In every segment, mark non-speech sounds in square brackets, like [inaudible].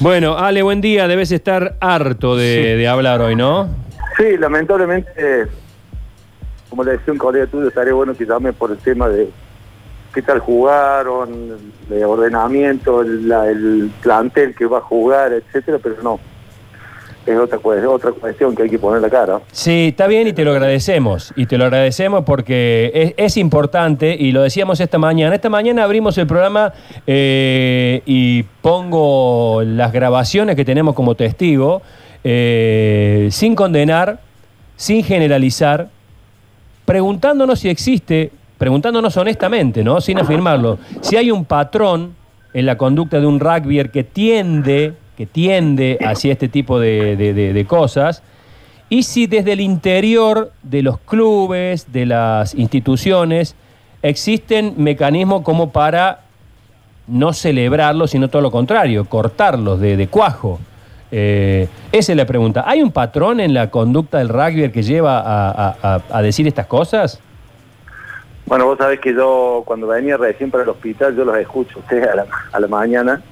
Bueno, Ale, buen día. Debes estar harto de, de hablar hoy, ¿no? Sí, lamentablemente, como le decía un colega tuyo, estaría bueno que llame por el tema de qué tal jugaron, de ordenamiento, el, la- el plantel que va a jugar, etcétera, pero no. Es otra, otra cuestión que hay que poner la cara. Sí, está bien y te lo agradecemos. Y te lo agradecemos porque es, importante y lo decíamos esta mañana. Esta mañana abrimos el programa eh, y pongo las grabaciones que tenemos como testigo, eh, sin condenar, sin generalizar, preguntándonos si existe, preguntándonos honestamente, ¿no? Sin afirmarlo, si hay un patrón en la conducta de un rugbyer que tiende, que tiende hacia este tipo de, cosas, y si desde el interior de los clubes, de las instituciones, existen mecanismos como para no celebrarlos, sino todo lo contrario, cortarlos de, de cuajo. Eh, esa es la pregunta. ¿Hay un patrón en la conducta del rugby que lleva a, decir estas cosas? Bueno, vos sabés que yo cuando venía recién para el hospital, yo los escucho ustedes a la, a la mañana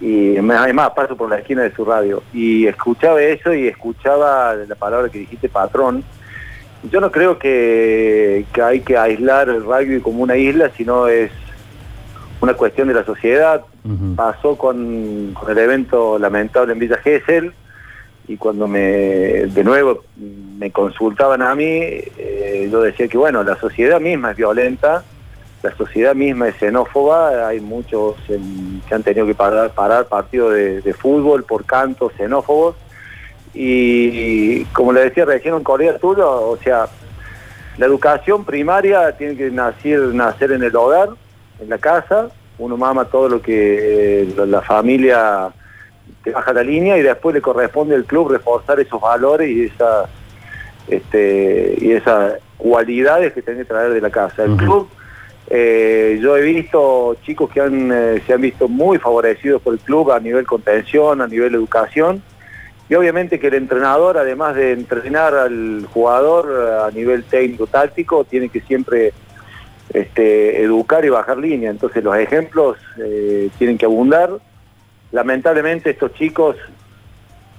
y además paso por la esquina de su radio y escuchaba eso y escuchaba la palabra que dijiste patrón. Yo no creo que, que hay que aislar el rugby como una isla, sino es una cuestión de la sociedad. Pasó con, con el evento lamentable en Villa Gesell y cuando me de nuevo me consultaban a mí, eh, yo decía que bueno, la sociedad misma es violenta, la sociedad misma es xenófoba, hay muchos en- que han tenido que parar, parar partidos de, de fútbol por cantos xenófobos. Y, como le decía recién colega tuyo, o sea, la educación primaria tiene que nacer, nacer en el hogar, en la casa, uno mama todo lo que eh, la- familia te baja la línea y después le corresponde al club reforzar esos valores y esas este, y esas cualidades que tiene que traer de la casa. El club, eh, yo he visto chicos que eh, se han visto muy favorecidos por el club a nivel contención, a nivel educación, y obviamente que el entrenador, además de entrenar al jugador eh, a nivel técnico-táctico, tiene que siempre este, educar y bajar línea. Entonces los ejemplos tienen que abundar. Lamentablemente estos chicos,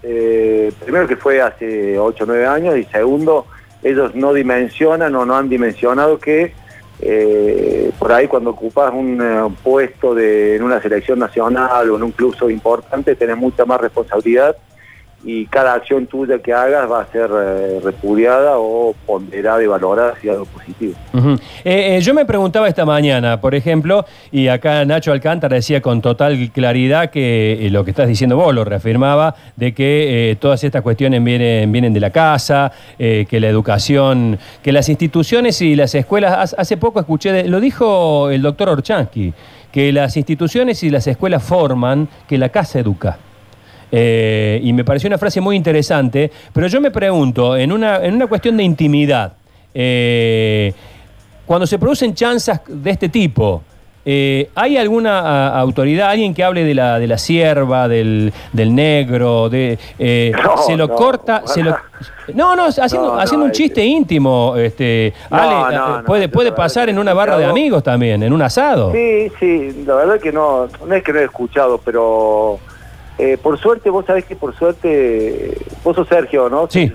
primero que fue hace 8 o 9 años y segundo, ellos no dimensionan o no han dimensionado que eh, por ahí cuando ocupas un eh, puesto de, en una selección nacional o en un club importante tenés mucha más responsabilidad y cada acción tuya que hagas va a ser eh, repudiada o ponderada y valorada hacia algo positivo. Eh, eh, yo me preguntaba esta mañana, por ejemplo, y acá Nacho Alcántara decía con total claridad que lo que estás diciendo vos lo reafirmaba, de que todas estas cuestiones vienen, vienen de la casa, que la educación, que las instituciones y las escuelas, hace- hace poco escuché, de- lo dijo el doctor Orchansky, que las instituciones y las escuelas forman, que la casa educa. Eh, y me pareció una frase muy interesante, pero yo me pregunto, en una, en una cuestión de intimidad, eh, cuando se producen chanzas de este tipo, eh, ¿hay alguna a- autoridad, alguien que hable de la, de la sierva, del, del negro, de, eh, [laughs] No, se lo no, corta, se lo... No, no, haciendo, No, haciendo un es chiste íntimo, este, Ale, eh, puede, puede pasar en una barra de amigos también, en un asado. Sí, sí, la verdad que no, no es que no he escuchado, pero eh, por suerte, vos sabés que por suerte, vos sos Sergio, ¿no? Sí,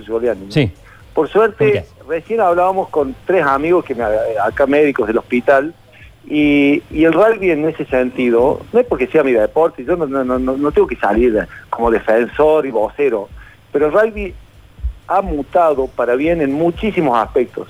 sí. Por suerte, recién hablábamos con tres amigos que me, acá médicos del hospital y, y el rugby en ese sentido, no es porque sea mi deporte, yo no, no, no, no tengo que salir como defensor y vocero, pero el rugby ha mutado para bien en muchísimos aspectos,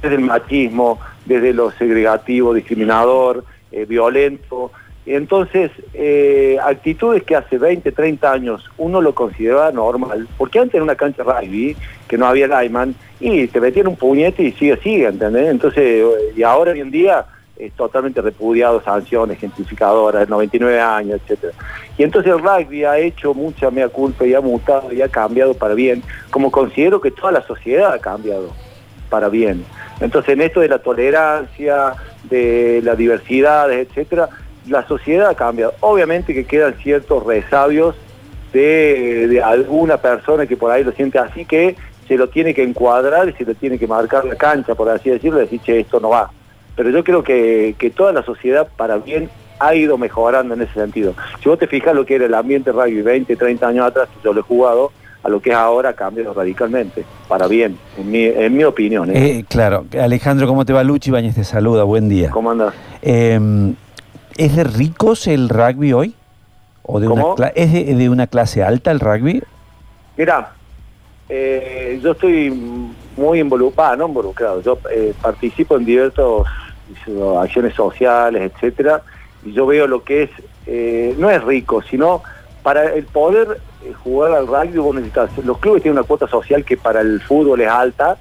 desde el machismo, desde lo segregativo, discriminador, eh, violento. Entonces, eh, actitudes que hace 20, 30 años uno lo consideraba normal, porque antes en una cancha rugby, que no había lineman, y te metían un puñete y sigue, sigue, ¿entendés? Entonces, eh, y ahora hoy en día es totalmente repudiado, sanciones, gentrificadoras, 99 años, etcétera. Y entonces el rugby ha hecho mucha mea culpa y ha mutado y ha cambiado para bien, como considero que toda la sociedad ha cambiado para bien. Entonces en esto de la tolerancia, de la diversidad, etcétera, la sociedad ha cambiado. Obviamente que quedan ciertos resabios de, de alguna persona que por ahí lo siente así que se lo tiene que encuadrar y se lo tiene que marcar la cancha, por así decirlo, y decir, che, esto no va. Pero yo creo que, que toda la sociedad para bien ha ido mejorando en ese sentido. Si vos te fijas lo que era el ambiente rugby 20, 30 años atrás, que yo lo he jugado, a lo que es ahora cambia radicalmente, para bien, en mi, en mi opinión. ¿eh? Eh, claro, Alejandro, ¿cómo te va? Luchi Bañez te saluda, buen día. ¿Cómo andas? Em, ¿Es de ricos el rugby hoy? ¿O de Una ¿Es de, una clase alta el rugby? Mira, eh, yo estoy muy involucrado, no involucrado, yo participo en diversas acciones sociales, etcétera, y yo veo lo que es, no es rico, sino para el poder eh, jugar al rugby vos necesitas, los clubes tienen una cuota social que para el fútbol es alta,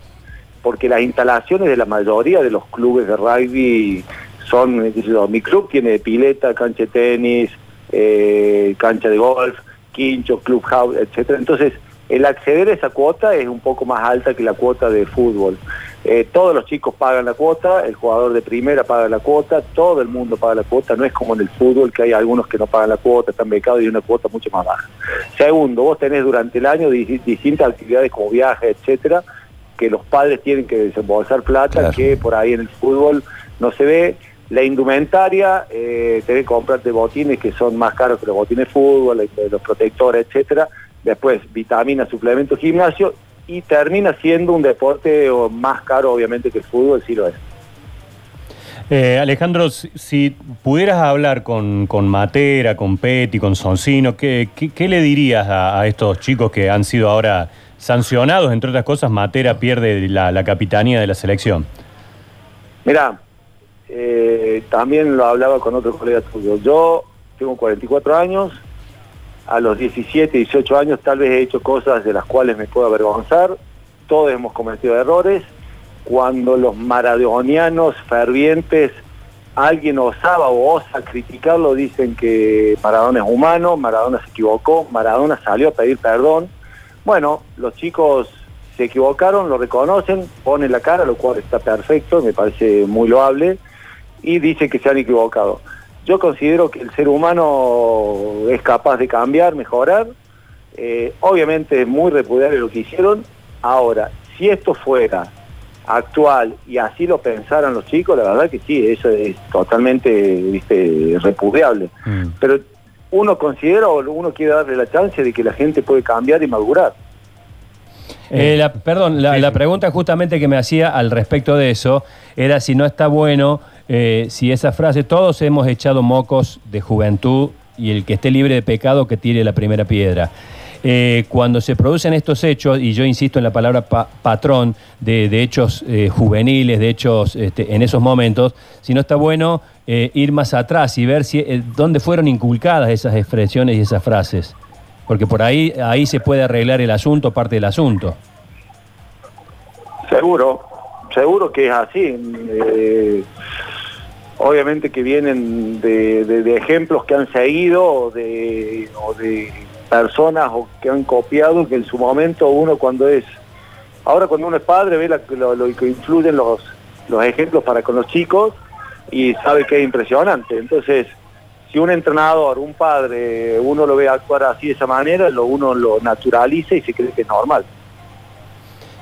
porque las instalaciones de la mayoría de los clubes de rugby son, mi club tiene pileta, cancha de tenis, eh, cancha de golf, quincho, clubhouse, etcétera. Entonces, el acceder a esa cuota es un poco más alta que la cuota de fútbol. Eh, todos los chicos pagan la cuota, el jugador de primera paga la cuota, todo el mundo paga la cuota, no es como en el fútbol que hay algunos que no pagan la cuota, están becados y una cuota mucho más baja. Segundo, vos tenés durante el año distintas actividades como viajes, etcétera, que los padres tienen que desembolsar plata, que por ahí en el fútbol no se ve. La indumentaria, eh, tenés que comprarte botines que son más caros que los botines de fútbol, los protectores, etcétera. Después, vitaminas, suplementos, gimnasio y termina siendo un deporte más caro obviamente que el fútbol, sí lo es. Eh, Alejandro, si, pudieras hablar con, Matera, con Petty, con Soncino, ¿qué, qué, le dirías a, estos chicos que han sido ahora sancionados? Entre otras cosas, Matera pierde la, capitanía de la selección. Mira, eh, también lo hablaba con otro colega tuyo. Yo tengo 44 años, a los 17, 18 años tal vez he hecho cosas de las cuales me puedo avergonzar, todos hemos cometido errores, cuando los maradonianos fervientes, alguien osaba o osa criticarlo, dicen que Maradona es humano, Maradona se equivocó, Maradona salió a pedir perdón. Bueno, los chicos se equivocaron, lo reconocen, ponen la cara, lo cual está perfecto, me parece muy loable, y dicen que se han equivocado. Yo considero que el ser humano es capaz de cambiar, mejorar. Eh, obviamente es muy repudiable lo que hicieron. Ahora, si esto fuera actual y así lo pensaran los chicos, la verdad que sí, eso es totalmente ¿viste? repudiable. Mm. Pero uno considera o uno quiere darle la chance de que la gente puede cambiar y madurar. Eh, perdón, la, pregunta justamente que me hacía al respecto de eso era si no está bueno eh, si esa frase, todos hemos echado mocos de juventud y el que esté libre de pecado que tire la primera piedra. Eh, cuando se producen estos hechos, y yo insisto en la palabra patrón, de, hechos eh, juveniles, de hechos este, en esos momentos, si no está bueno ir más atrás y ver si, dónde fueron inculcadas esas expresiones y esas frases. Porque por ahí, ahí se puede arreglar el asunto, parte del asunto. Seguro, seguro que es así obviamente que vienen de, ejemplos que han seguido o de, personas o que han copiado que en su momento uno cuando es, ahora cuando uno es padre ve lo, que influyen los, los ejemplos para con los chicos y sabe que es impresionante. Entonces, si un entrenador, un padre, uno lo ve actuar así de esa manera, lo, uno lo naturaliza y se cree que es normal.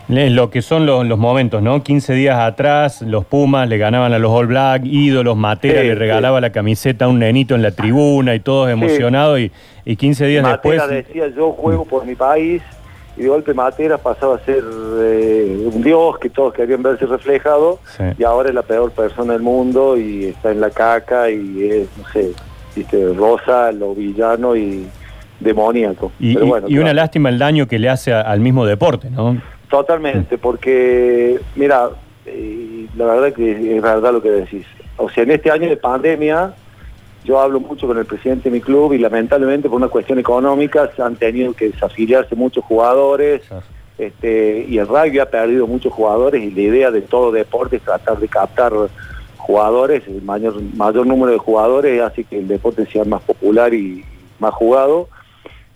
Lo que son los, momentos, ¿no? 15 días atrás, los Pumas le ganaban a los All Black, ídolos, Matera le regalaba la camiseta a un nenito en la tribuna y todos emocionados y, y 15 días después... Matera decía, yo juego por mi país y de golpe Matera pasaba a ser eh, un dios que todos querían verse reflejado y ahora es la peor persona del mundo y está en la caca y es, no sé, viste, rosa, lo villano y demoníaco. Y, y una lástima el daño que le hace al mismo deporte, ¿no? Totalmente, porque, mira, eh, la verdad que es verdad lo que decís. O sea, en este año de pandemia, yo hablo mucho con el presidente de mi club y lamentablemente por una cuestión económica se han tenido que desafiliarse muchos jugadores este, y el rugby ha perdido muchos jugadores y la idea de todo deporte es tratar de captar jugadores, el mayor, mayor número de jugadores hace que el deporte sea más popular y más jugado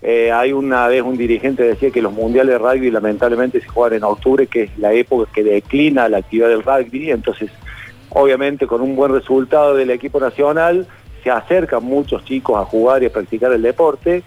eh, hay una vez un dirigente decía que los mundiales de rugby lamentablemente se juegan en octubre, que es la época que declina la actividad del rugby, entonces obviamente con un buen resultado del equipo nacional se acercan muchos chicos a jugar y a practicar el deporte,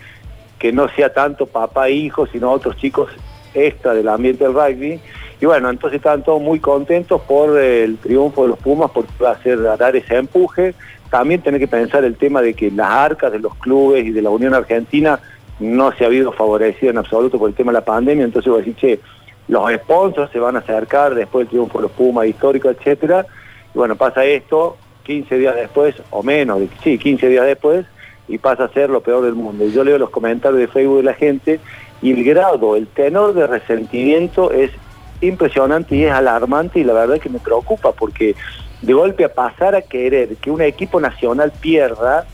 que no sea tanto papá e hijo, sino otros chicos extra del ambiente del rugby. Y bueno, entonces están todos muy contentos por el triunfo de los Pumas, a, hacer, dar ese empuje. también tenés que pensar el tema de que las arcas de los clubes y de la Unión Argentina no se ha habido favorecido en absoluto por el tema de la pandemia, entonces voy decir, che, los sponsors se van a acercar después del triunfo de los Pumas histórico, etcétera, y bueno, pasa esto 15 días después, o menos, sí, 15 días después, y pasa a ser lo peor del mundo. Y yo leo los comentarios de Facebook de la gente y el grado, el tenor de resentimiento es impresionante y es alarmante y la verdad es que me preocupa porque de golpe a pasar a querer que un equipo nacional pierda,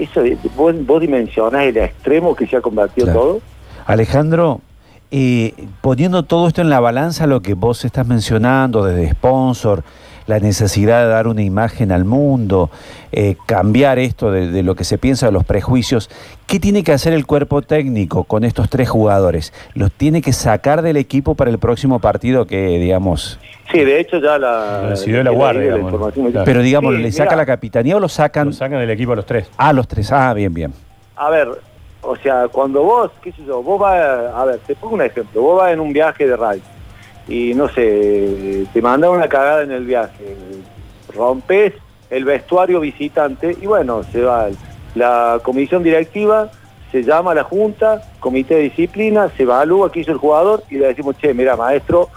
eso vos, vos dimensionas el extremo que se ha convertido todo. Alejandro, eh, poniendo todo esto en la balanza, lo que vos estás mencionando desde sponsor, la necesidad de dar una imagen al mundo, eh, cambiar esto de, lo que se piensa de los prejuicios. ¿Qué tiene que hacer el cuerpo técnico con estos tres jugadores? ¿Los tiene que sacar del equipo para el próximo partido que, digamos... Sí, de hecho ya la... Decidió la guardia. Pero digamos, ¿le saca la capitanía o lo sacan? Lo sacan del equipo a los tres. Ah, los tres. Ah, bien, bien. A ver, o sea, cuando vos, qué sé yo, vos vas, a ver, te pongo un ejemplo, vos vas en un viaje de radio y no sé, te manda una cagada en el viaje, rompes el vestuario visitante y bueno, se va. La comisión directiva, se llama a la junta, comité de disciplina, se evalúa qué hizo el jugador y le decimos, che, mira maestro,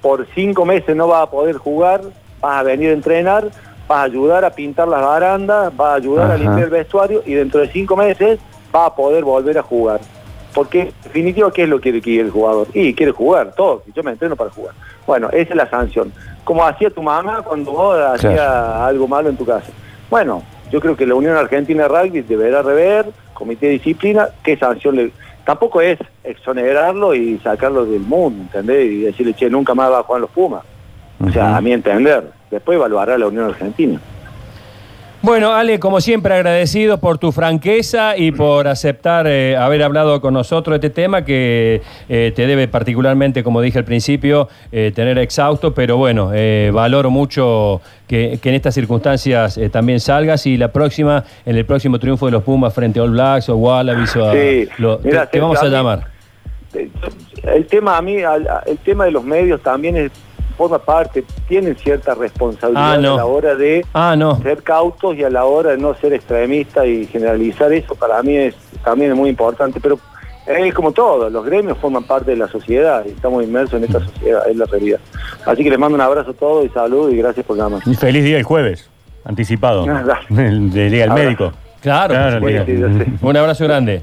por cinco meses no vas a poder jugar, vas a venir a entrenar, vas a ayudar a pintar las barandas, vas a ayudar a limpiar el vestuario y dentro de cinco meses va a poder volver a jugar. Porque en definitiva, ¿qué es lo que quiere el jugador? Y quiere jugar, todo. Yo me entreno para jugar. Bueno, esa es la sanción. Como hacía tu mamá cuando vos hacías algo malo en tu casa. Bueno, yo creo que la Unión Argentina de Rugby deberá rever, comité de disciplina, qué sanción le... Tampoco es exonerarlo y sacarlo del mundo, ¿entendés? Y decirle, che, nunca más va a jugar los Pumas. O sea, a mi entender. Después evaluará la Unión Argentina. Bueno, Ale, como siempre agradecido por tu franqueza y por aceptar eh, haber hablado con nosotros de este tema que eh, te debe particularmente, como dije al principio, eh, tener exhausto, pero bueno, valoro mucho que, en estas circunstancias también salgas y la próxima, en el próximo triunfo de los Pumas frente a All Blacks o Wallabies o te, vamos a llamar. El tema a mí, el tema de los medios también es forma parte, tienen cierta responsabilidad ah, a la hora de ah, ser cautos y a la hora de no ser extremistas y generalizar eso para mí es también es muy importante, pero es como todo, los gremios forman parte de la sociedad y estamos inmersos en esta sociedad, es la realidad. Así que les mando un abrazo a todos y salud y gracias por nada más. Y feliz día el jueves, anticipado, [laughs] del día del médico. Claro, un abrazo grande.